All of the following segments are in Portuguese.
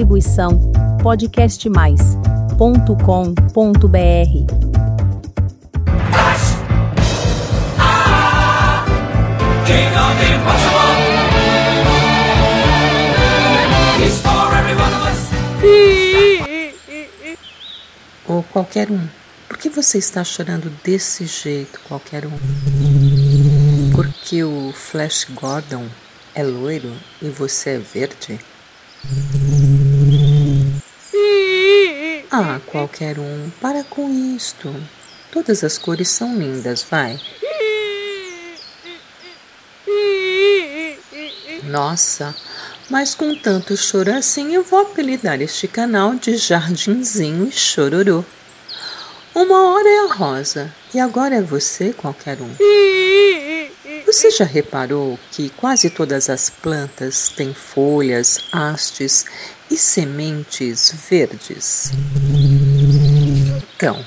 Distribuição podcastmais.com.br. Ou qualquer um. Por que você está chorando desse jeito, qualquer um? Porque o Flash Gordon é loiro e você é verde? Ah, qualquer um, para com isto. Todas as cores são lindas, vai. Nossa, mas com tanto choro assim, eu vou apelidar este canal de Jardinzinho e Chororô. Uma hora é a rosa e agora é você, qualquer um. Você já reparou que quase todas as plantas têm folhas, hastes e sementes verdes? Então,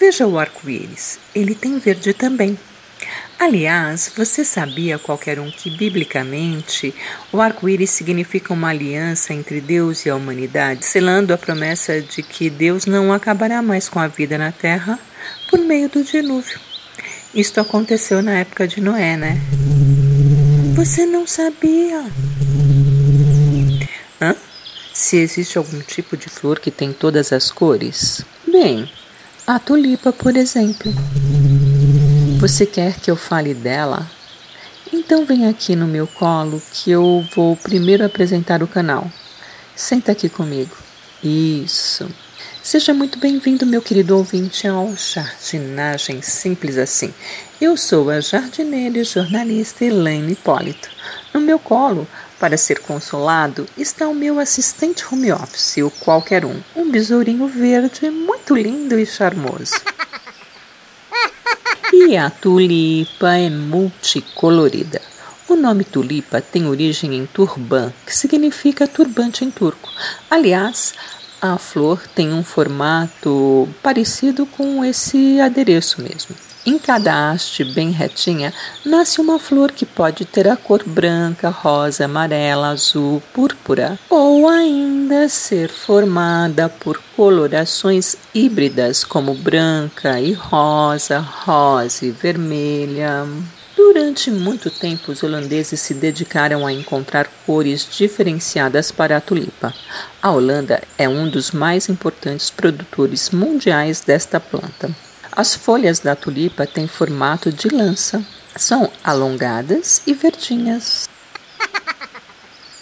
veja o arco-íris, ele tem verde também. Aliás, você sabia, qualquer um, que biblicamente o arco-íris significa uma aliança entre Deus e a humanidade, selando a promessa de que Deus não acabará mais com a vida na terra por meio do dilúvio. Isto aconteceu na época de Noé, né? Você não sabia? Hã? Se existe algum tipo de flor que tem todas as cores? Bem, a tulipa, por exemplo. Você quer que eu fale dela? Então vem aqui no meu colo que eu vou primeiro apresentar o canal. Senta aqui comigo. Isso. Seja muito bem-vindo, meu querido ouvinte, ao Jardinagem Simples Assim. Eu sou a jardineira e jornalista Elaine Hipólito. No meu colo, para ser consolado, está o meu assistente home office, o qualquer um, um besourinho verde muito lindo e charmoso. E a tulipa é multicolorida. O nome tulipa tem origem em turban, que significa turbante em turco. Aliás, a flor tem um formato parecido com esse adereço mesmo. Em cada haste bem retinha nasce uma flor que pode ter a cor branca, rosa, amarela, azul, púrpura ou ainda ser formada por colorações híbridas como branca e rosa, rosa e vermelha. Durante muito tempo, os holandeses se dedicaram a encontrar cores diferenciadas para a tulipa. A Holanda é um dos mais importantes produtores mundiais desta planta. As folhas da tulipa têm formato de lança, são alongadas e verdinhas.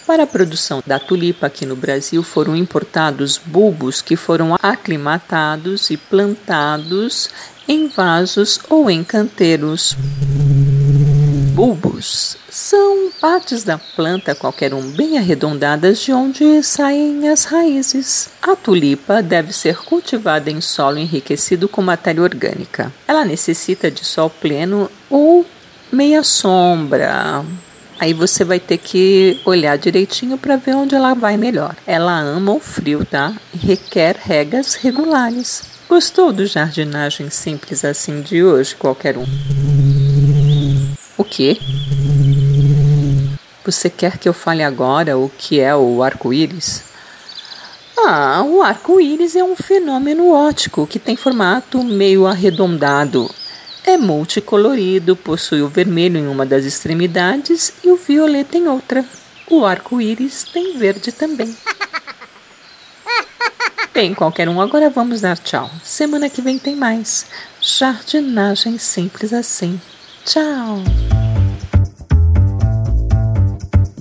Para a produção da tulipa aqui no Brasil foram importados bulbos que foram aclimatados e plantados em vasos ou em canteiros. Bulbos são partes da planta, qualquer um, bem arredondadas, de onde saem as raízes. A tulipa deve ser cultivada em solo enriquecido com matéria orgânica. Ela necessita de sol pleno ou meia sombra. Aí você vai ter que olhar direitinho para ver onde ela vai melhor. Ela ama o frio, tá? Requer regas regulares. Gostou do jardinagem simples assim de hoje, qualquer um? O quê? Você quer que eu fale agora o que é o arco-íris? Ah, o arco-íris é um fenômeno óptico que tem formato meio arredondado. É multicolorido, possui o vermelho em uma das extremidades e o violeta em outra. O arco-íris tem verde também. Bem, qualquer um, agora vamos dar tchau. Semana que vem tem mais. Jardinagem simples assim. Tchau.